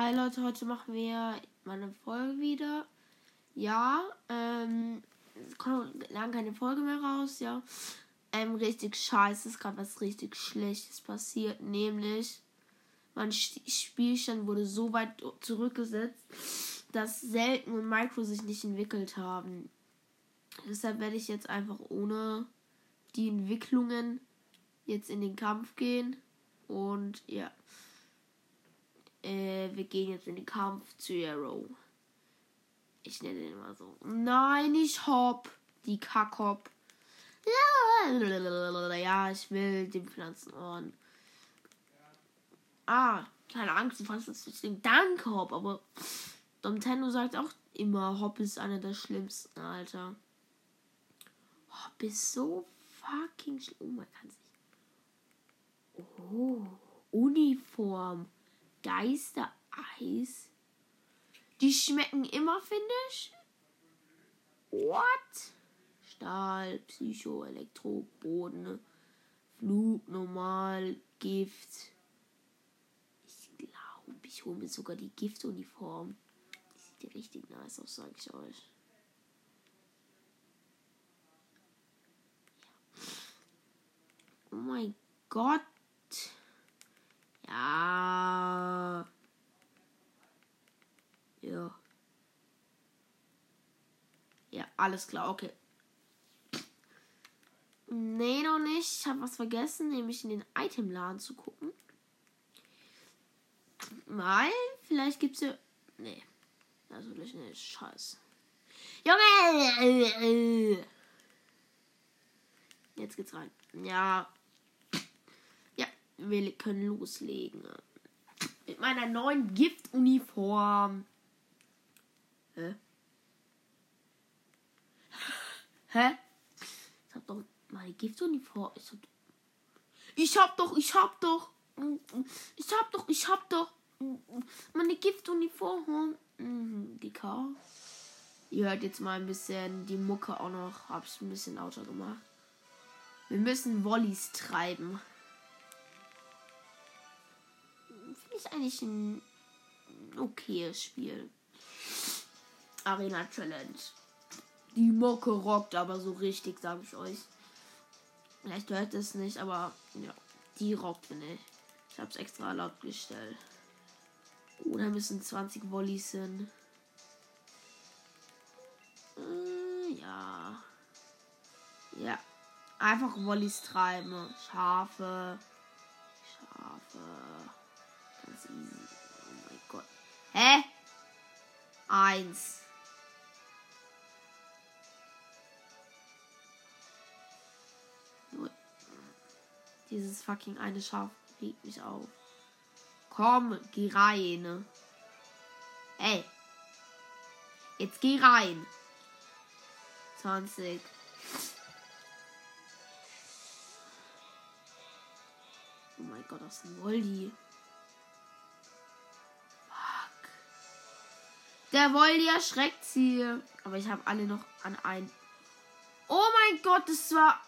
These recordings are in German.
Hi Leute, heute machen wir meine Folge wieder. Ja, ähm, es kommt lange keine Folge mehr raus, ja. Ähm, richtig scheiße, ist gerade was richtig Schlechtes passiert, nämlich mein Spielstand wurde so weit zurückgesetzt, dass Selten und Micro sich nicht entwickelt haben. Deshalb werde ich jetzt einfach ohne die Entwicklungen jetzt in den Kampf gehen. Und ja. Äh, wir gehen jetzt in den Kampf zu Arrow. Ich nenne den immer so. Nein, ich hopp. Die Kackhop. Ja, ich will den Pflanzenohren. Ah, keine Angst, du fandest das den Danke, Hop, aber Nintendo sagt auch immer, Hop ist einer der schlimmsten, Alter. Hop ist so fucking schlimm. Oh, man kann sich. Oh, Uniform. Geistereis. Die schmecken immer, finde ich. What? Stahl, Psycho, Elektro, Boden, Flug, Normal, Gift. Ich glaube, ich hole mir sogar die Giftuniform. Die sieht ja richtig nice aus, sag ich euch. Oh mein Gott. Ja. Ja. Alles klar, okay. Nee, noch nicht. Ich habe was vergessen, nämlich in den Itemladen zu gucken. Weil, vielleicht gibt's ja. Nee. Natürlich nicht. Scheiße. Junge! Jetzt geht's rein. Ja. Wir können loslegen. Mit meiner neuen Giftuniform. Hä? Hä? Ich hab doch meine Giftuniform. Ich hab, doch, ich hab doch. Ich hab doch, ich hab doch. Meine Giftuniform. Mhm, die K. Ihr hört jetzt mal ein bisschen die Mucke auch noch. Hab ich ein bisschen lauter gemacht. Wir müssen Wollies treiben. Ich eigentlich ein okayes Spiel. Arena Challenge. Die Mucke rockt aber so richtig, sage ich euch. Vielleicht hört es nicht, aber ja, die rockt, finde ich. Habe es extra laut gestellt. Oh, da müssen 20 Wollies hin. Äh, ja. Ja. Einfach Wollies treiben. Schafe. Schafe. 1. Dieses fucking eine Schaf regt mich auf. Komm, geh rein. Ey. Jetzt geh rein. 20. Oh mein Gott, das ist ein Wolli. Der Woldi erschreckt sie. Aber ich habe alle noch an ein. Oh mein Gott, das war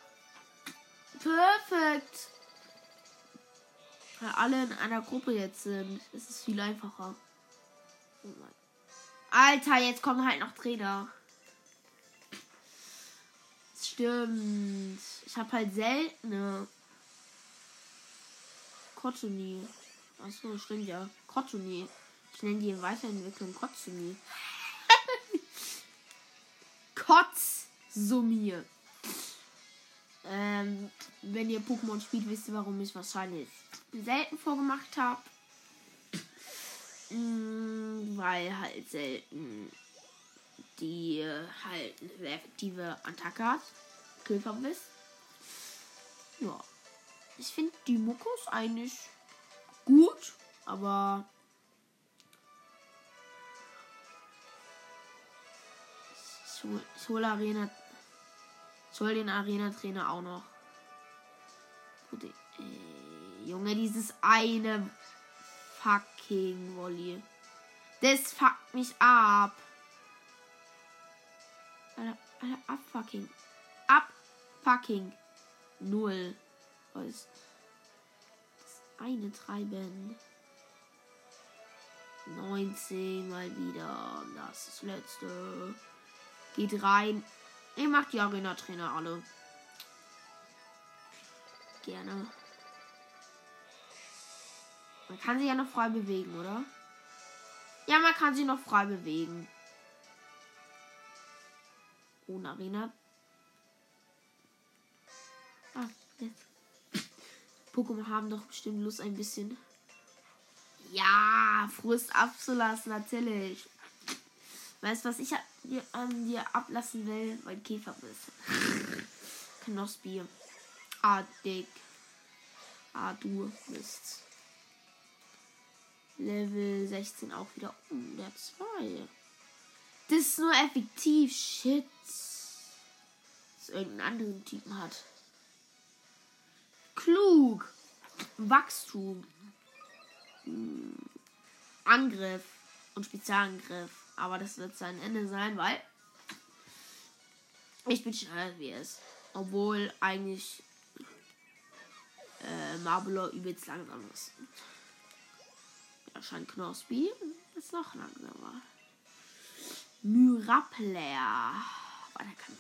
perfekt. Weil alle in einer Gruppe jetzt sind. Es ist viel einfacher. Oh Alter, jetzt kommen halt noch Trainer. Stimmt. Ich habe halt seltene. Kottuni. Achso, stimmt ja. Kottuni. Ich nenne die Weiterentwicklung Kotsumi. Kotzsumi. Ähm, wenn ihr Pokémon spielt, wisst ihr, warum ich wahrscheinlich selten vorgemacht habe. Mm, weil halt selten die halt eine effektive Attacke hat. Killverbiss. Ja. Ich finde die Mokos eigentlich gut, aber hol Arena. Hole den Arena-Trainer auch noch. Gut, ey, Junge, dieses eine fucking Volley. Das fuckt mich ab. Alter, Alter, abfucking. Abfucking. Null. Was? Das eine treiben. 19 mal wieder. Das ist das letzte. Geht rein. Ihr macht die Arena-Trainer alle. Gerne. Man kann sich ja noch frei bewegen, oder? Ja, man kann sich noch frei bewegen. Ohne Arena. Ah. Pokémon haben doch bestimmt Lust ein bisschen. Ja, Frust abzulassen, natürlich. Weißt du, was ich dir, an dir ablassen will? Mein Käferbiss. Knospi. Ah, dick. Ah, du bist. Level 16 auch wieder. Oh, der 2. Das ist nur effektiv. Shit. Dass irgendeinen anderen Typen hat. Klug. Wachstum. Hm. Angriff und Spezialangriff. Aber das wird sein Ende sein, weil ich bin schneller wie es. Obwohl eigentlich äh, Marblor übelst langsam ist. Ja, scheint Knospi ist noch langsamer. Myrapler. Aber der kann.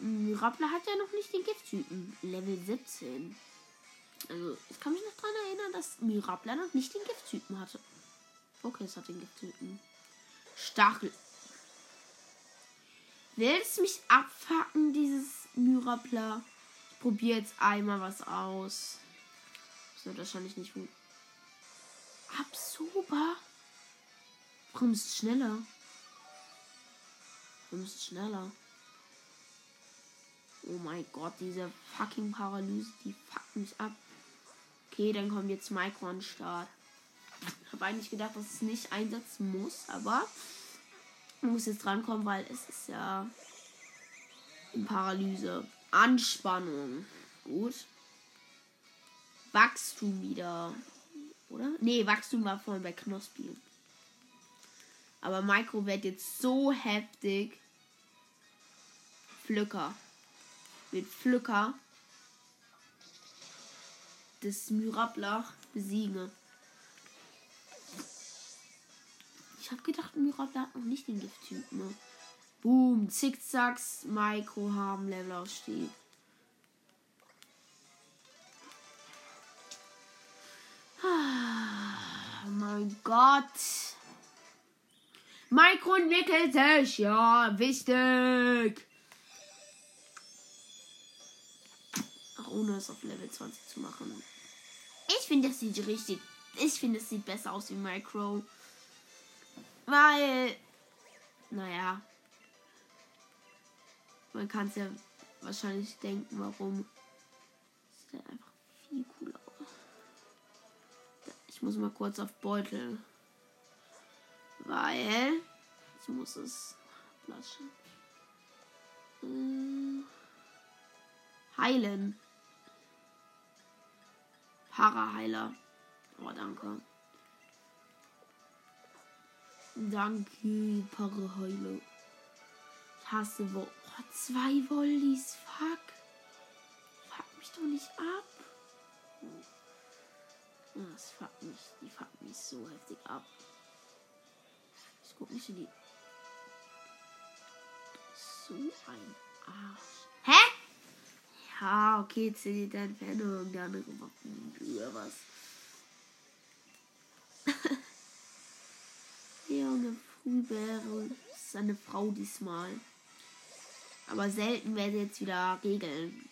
Myrapler hat ja noch nicht den Gifttypen. Level 17. Also, ich kann mich noch daran erinnern, dass Mirabla noch nicht den Gifttypen hatte. Okay, es hat den Gifttypen. Stachel. Will es mich abfacken, dieses Mirabla? Ich probiere jetzt einmal was aus. Das wird wahrscheinlich nicht gut. Absober? Warum ist schneller? Warum ist schneller? Oh mein Gott, diese fucking Paralyse, die fuckt mich ab. Okay, dann kommt jetzt Micro an Start. Ich habe eigentlich gedacht, dass es nicht einsetzen muss, aber muss jetzt drankommen, weil es ist ja in Paralyse. Anspannung. Gut. Wachstum wieder. Oder? Nee, Wachstum war vorhin bei Knospi. Aber Micro wird jetzt so heftig. Pflücker. Mit Pflücker das Myrablach besiege. Ich habe gedacht, Myrablach hat noch nicht den Gifttyp, ne? Boom, Zickzacks, Micro haben Levelaufstieg. Ah, mein Gott. Micro entwickelt sich, ja, wichtig. Ach, ohne es auf Level 20 zu machen. Ich finde, das sieht richtig. Ich finde, es sieht besser aus wie Micro. Weil. Naja. Man kann es ja wahrscheinlich denken, warum. Sieht halt einfach viel cooler aus. Ich muss mal kurz auf Beutel. Weil. Ich muss es lassen. Hm. Heilen. Paraheiler. Oh, danke. Danke, Paraheiler. Ich hasse Wo oh, zwei Volleys. Fuck. Fuck mich doch nicht ab. Oh, das fuckt mich. Die fuckt mich so heftig ab. Ich guck nicht in die. So ein Arsch. Hä? Ja, okay, zählt die Entfernung der andere Waffen oder was? Junge Frühbäre ist eine Frau diesmal. Aber selten werde jetzt wieder Regeln.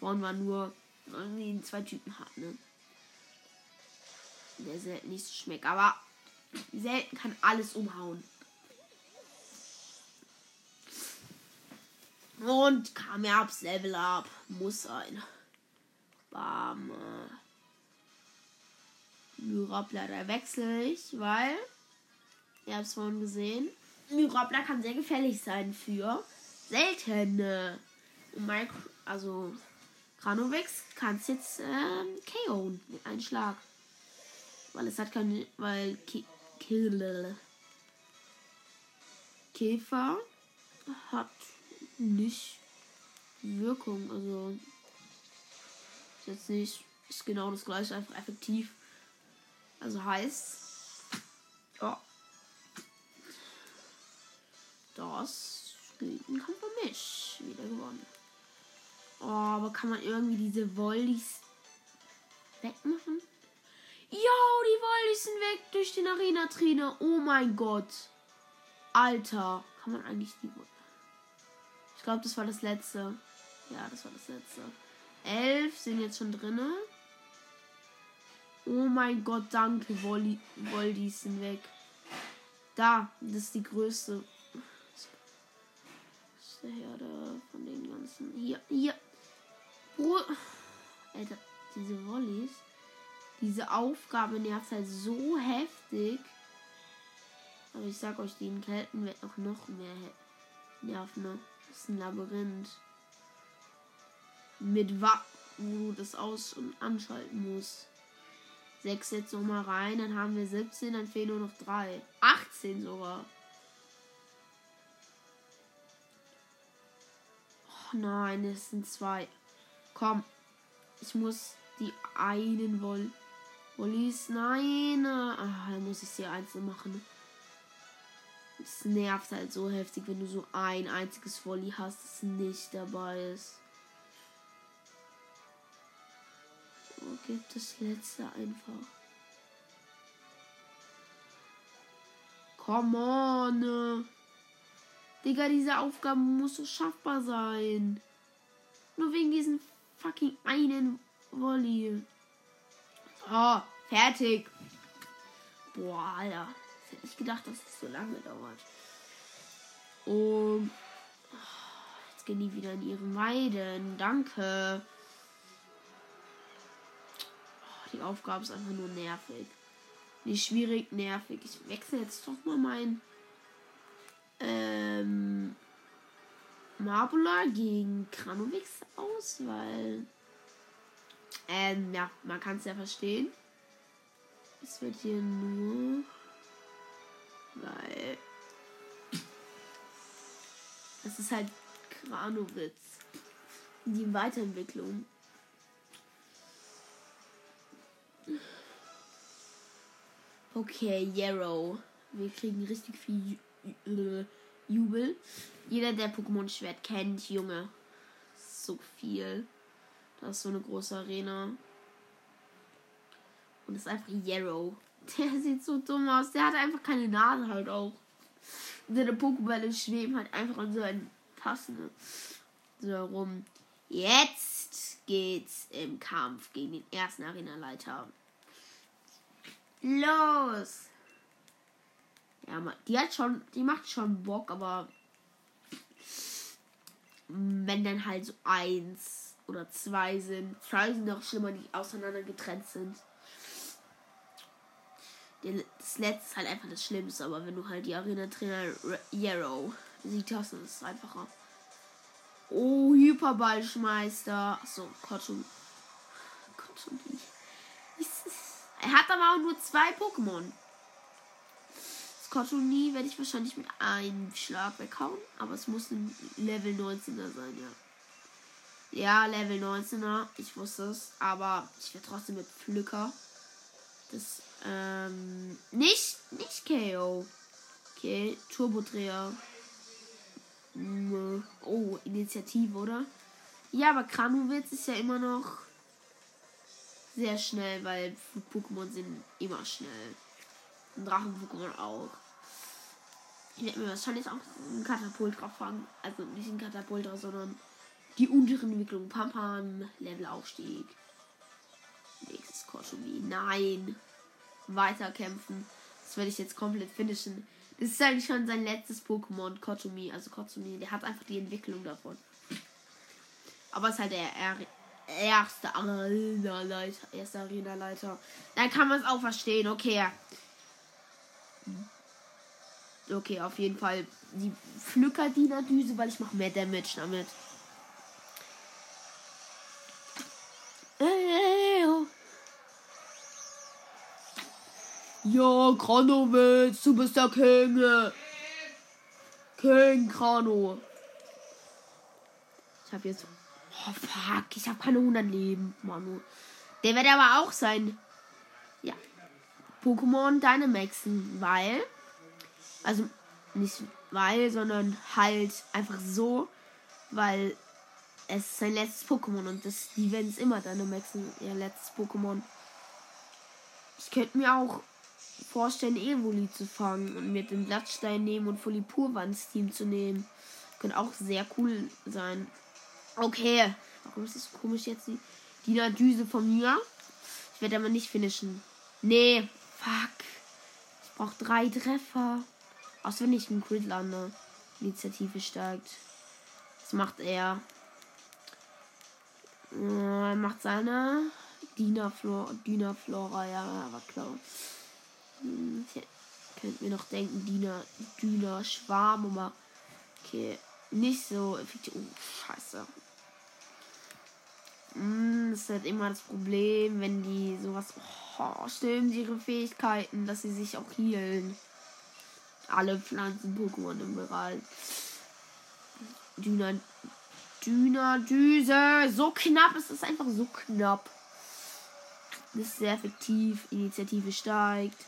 Vorhin war nur irgendwie zwei Typen hat, ne? Der selten nicht so schmeckt. Aber selten kann alles umhauen. Und kam er abs Level Up. Muss sein. Bam. Myrapler, da wechsle ich, weil. Ihr habt es vorhin gesehen. Myrapler kann sehr gefährlich sein für seltene. Micro, also Granovix kann es jetzt ähm, KO mit einem Schlag. Weil es hat keine. Weil Ki Käfer hat nicht Wirkung. Also jetzt nicht ist genau das gleiche, einfach effektiv. Also heißt, ja, das gilt ein Kampf für mich. Wieder gewonnen. Oh, aber kann man irgendwie diese Volleys wegmachen? Jo, die Volleys sind weg durch den Arena-Trainer. Oh mein Gott. Alter. Kann man eigentlich die... Ich glaube, das war das letzte. Ja, das war das letzte. Elf sind jetzt schon drinne. Oh mein Gott, danke. Volley, Volleys sind weg. Da, das ist die größte. Herde von den ganzen. Hier, hier. Oh. Alter, diese Volleys. Diese Aufgabe nervt halt so heftig. Aber ich sag euch, die Kelten wird auch noch mehr nerven. Das ist ein Labyrinth. Mit was, wo du das aus- und anschalten musst. 6 jetzt noch mal rein, dann haben wir 17, dann fehlen nur noch 3. 18 sogar. Oh nein, es sind zwei. Komm, ich muss die einen Woll Wollis. Nein, ah, dann muss ich sie einzeln machen. Es nervt halt so heftig, wenn du so ein einziges Volley hast, das nicht dabei ist. Oh, gibt das letzte einfach. Come on. Digga, diese Aufgabe muss so schaffbar sein. Nur wegen diesen fucking einen Volley. Oh, fertig. Boah, Alter. Nicht gedacht, dass es so lange dauert. Und jetzt gehen die wieder in ihre Weiden. Danke. Oh, die Aufgabe ist einfach nur nervig. Nicht schwierig, nervig. Ich wechsle jetzt doch mal mein ähm, Marbula gegen Kranovix aus, weil ähm, ja, man kann es ja verstehen. Es wird hier nur. Weil. Das ist halt Kranowitz. Die Weiterentwicklung. Okay, Yarrow. Wir kriegen richtig viel Ju Jubel. Jeder, der Pokémon Schwert kennt, Junge. So viel. Das ist so eine große Arena. Und ist einfach Yarrow. Der sieht so dumm aus. Der hat einfach keine Nase halt auch. Seine Pokébälle schweben halt einfach an seinen Tassen so herum. Jetzt geht's im Kampf gegen den ersten Arenaleiter. Los! Ja, die hat schon, die macht schon Bock, aber wenn dann halt so eins oder zwei sind, zwei sind noch schlimmer, die auseinander getrennt sind. Das letzte ist halt einfach das Schlimmste, aber wenn du halt die Arena-Trainer Yarrow siehst, hast, ist es einfacher. Oh, Hyperballschmeister. Achso, Kotsumi. Kotsumi. Er hat aber auch nur zwei Pokémon. Das Kotsumi werde ich wahrscheinlich mit einem Schlag weghauen, aber es muss ein Level 19er sein, ja. Ja, Level 19er, ich wusste es, aber ich werde trotzdem mit Pflücker. Das, ähm, nicht, nicht KO. Okay, Turbodreher. Oh, Initiative, oder? Ja, aber Kranowitz ist ja immer noch sehr schnell, weil Pokémon sind immer schnell. Und Drachen-Pokémon auch. Ich werde mir wahrscheinlich auch einen Katapult drauf fangen. Also nicht ein Katapult sondern die untere Entwicklung. Pam Pam, Levelaufstieg. Nächstes Koshumi. Nein. Weiterkämpfen. Das werde ich jetzt komplett finishen. Das ist eigentlich schon sein letztes Pokémon, Kotsumi. Also Kotsumi, der hat einfach die Entwicklung davon. Aber es ist halt der erste Arena-Leiter. Erster Arena-Leiter. Dann kann man es auch verstehen. Okay. Okay, auf jeden Fall die Pflückerdiener-Düse, weil ich mache mehr Damage damit. Ja, Kranowitz, du bist der King. King Krano. Ich habe jetzt. Oh fuck, ich habe keine 100 Leben, Manu. Der wird aber auch sein. Ja. Pokémon Dynamaxen, weil. Also nicht weil, sondern halt einfach so, weil es ist sein letztes Pokémon und das, die werden es immer Dynamaxen, ihr letztes Pokémon. Ich könnte mir auch vorstellen, Evoli zu fangen und mir den Blattstein nehmen und Folipurwa ins Team zu nehmen. Könnte auch sehr cool sein. Okay. Warum ist das komisch jetzt? Die Dina Düse von mir. Ich werde aber nicht finishen. Nee. Fuck. Ich brauche drei Treffer. Außer wenn ich einen Crit lande. Initiative steigt. Das macht er. Äh, er macht seine Dina, Flora, Dina Flora, ja, war klar. Ich könnte mir noch denken, Dina, Dina Schwarm, aber okay, nicht so effektiv. Oh, scheiße. Hm, das ist halt immer das Problem, wenn die sowas. Oh, stimmt, ihre Fähigkeiten, dass sie sich auch healen. Alle Pflanzen-Pokémon im Bereich. Düner. Düner, Düse. So knapp, es ist einfach so knapp. Das ist sehr effektiv. Initiative steigt.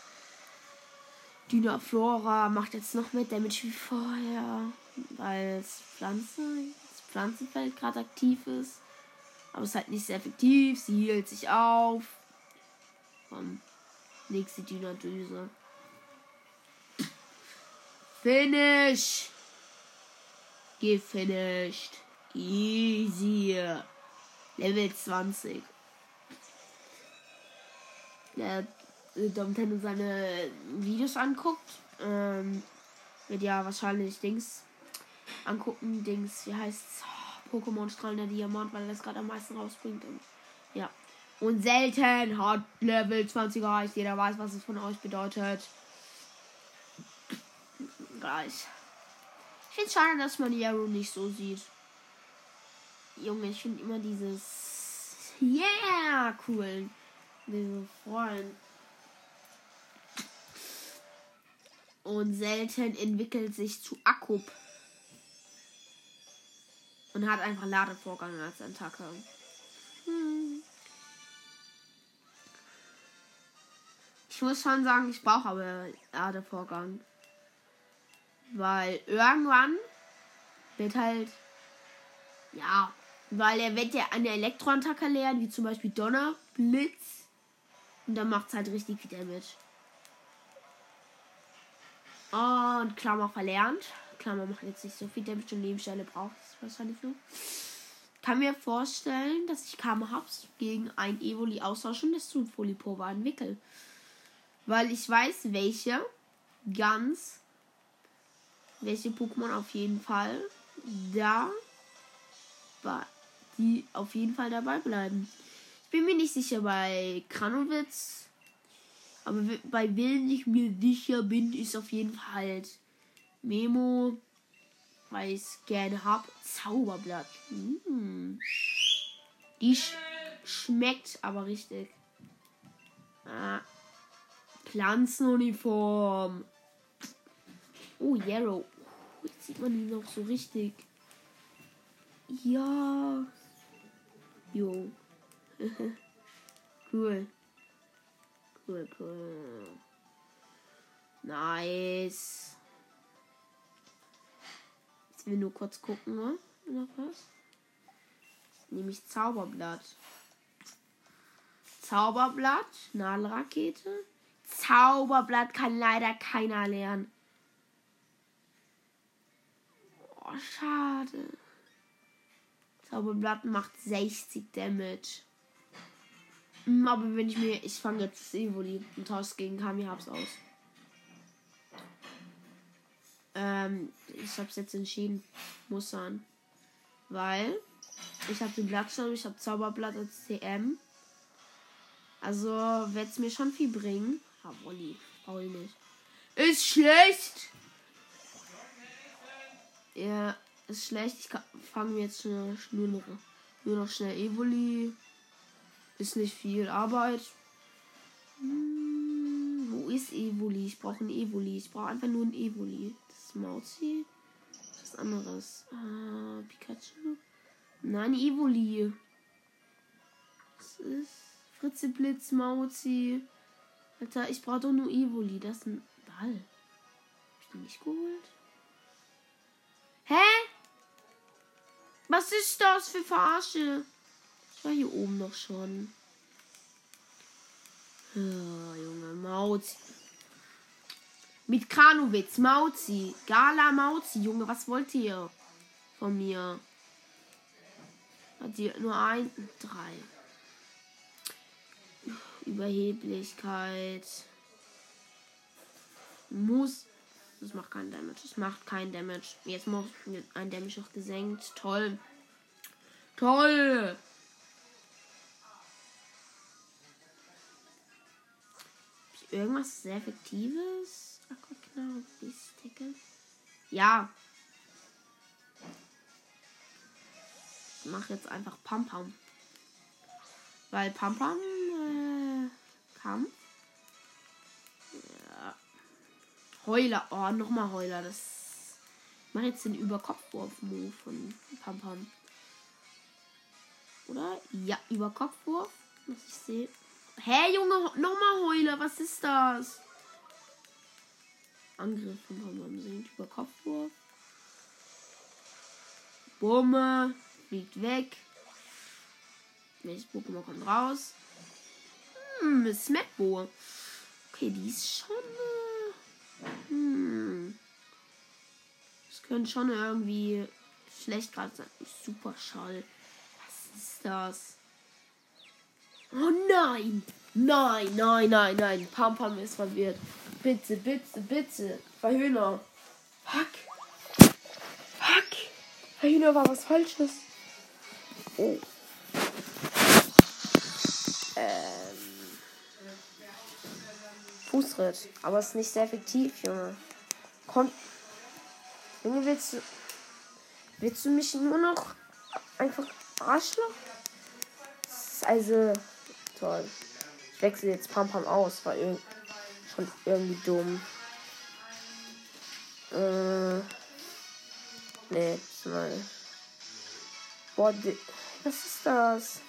Düner Flora macht jetzt noch mehr Damage wie vorher. Weil es Pflanze, das Pflanzenfeld gerade aktiv ist. Aber es ist halt nicht sehr effektiv. Sie hielt sich auf. Komm. Nächste Dünerdüse. Finish! Gefinished. Easy. Level 20. Der Domten seine Videos anguckt, ähm, wird ja wahrscheinlich Dings angucken. Dings, wie heißt's? Pokémon strahlender Diamant, weil er das gerade am meisten rausbringt. Und, ja. Und selten hat Level 20 erreicht. Jeder weiß, was es von euch bedeutet. Gleich. Ich finde schade, dass man Yarrow nicht so sieht. Junge, ich finde immer dieses Yeah cool. Diese Freund. Und selten entwickelt sich zu Akkup und hat einfach Ladevorgang als Attacke. Hm. Ich muss schon sagen, ich brauche aber Ladevorgang. Weil irgendwann wird halt. Ja, weil er wird ja eine Elektroattacke lernen, wie zum Beispiel Donner, Blitz. Und dann macht es halt richtig viel Damage. Und Klammer verlernt. Klammer macht jetzt nicht so viel Damage und Nebenstelle braucht wahrscheinlich so. Kann mir vorstellen, dass ich Kammerhabs gegen ein Evoli austauschen, das zu Folipova entwickle. Weil ich weiß, welche ganz, welche Pokémon auf jeden Fall da, die auf jeden Fall dabei bleiben. Ich bin mir nicht sicher bei Kranowitz, aber bei wem ich mir sicher bin, ist auf jeden Fall halt Memo, weil ich gerne habe. Zauberblatt. Mm. Die sch schmeckt aber richtig. Ah. Pflanzenuniform. Oh, Yarrow. Jetzt sieht man ihn noch so richtig. Ja. Jo. cool. Cool. Nice wir nur kurz gucken, ne? Noch was? Nämlich Zauberblatt. Zauberblatt, Nadelrakete. Zauberblatt kann leider keiner lernen. Oh, schade. Zauberblatt macht 60 Damage. Hm, aber wenn ich mir. Ich fange jetzt Evoli und tausche gegen Kami hab's aus. Ähm, ich habe es jetzt entschieden. Muss sein. Weil ich habe den Blattsturm, ich habe Zauberblatt als TM. Also wird es mir schon viel bringen. Ah, Wolli. Brauche ich nicht. Ist schlecht! Ja, ist schlecht. Ich fange jetzt nur, noch, nur noch schnell Evoli. Ist nicht viel Arbeit. Hm, wo ist Evoli? Ich brauche ein Evoli. Ich brauche einfach nur ein Evoli. Mauzi. Was anderes. Ah, Pikachu. Nein, Evoli. Das ist Fritze Blitz, Mauzi. Alter, ich brauche doch nur Evoli. Das ist ein Ball. Hab ich den nicht geholt? Hä? Was ist das für Verarsche? War hier oben noch schon. Ja, Junge, Mauzi. Mit Kranowitz, Mauzi. Gala Mauzi, Junge, was wollt ihr von mir? Hat ihr nur ein, drei. Überheblichkeit. Muss. Das macht keinen Damage. Das macht keinen Damage. Jetzt muss ein Damage noch gesenkt. Toll. Toll. Irgendwas sehr effektives? Aquaknarre, Bisticke. Ja. Ich mache jetzt einfach Pam Pam. Weil Pam Pam äh, Kampf. Ja. Heuler. Oh, nochmal Heuler. Das. Ich mache jetzt den Überkopfwurf-Move von Pam Pam. Oder? Ja, Überkopfwurf. Was ich sehe. Hä, Junge, nochmal Heuler. Was ist das? Angriff von Pam sinkt über Kopfwurf. Bumme. Fliegt weg. Welches Pokémon kommt raus? Hm, Smetbo. Okay, die ist schon. Äh, hm. Das könnte schon irgendwie schlecht gerade sein. Super Schall. Was ist das? Oh nein! Nein, nein, nein, nein. Pam Pam ist verwirrt. Bitte, bitte, bitte. Verhühner. Fuck. Fuck. Verhühner war was Falsches. Oh. Ähm. Fußritt. Aber es ist nicht sehr effektiv, Junge. Komm. Junge, willst du. Willst du mich nur noch einfach Arschloch? Also. Toll. Ich wechsle jetzt Pam Pam aus, war irg schon irgendwie dumm. Äh. Nee, mal. Boah, was ist das?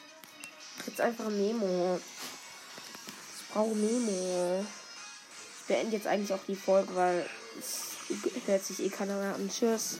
Jetzt einfach Memo. Ich brauche Memo. Ich beende jetzt eigentlich auch die Folge, weil es hört sich eh keiner mehr an. Tschüss.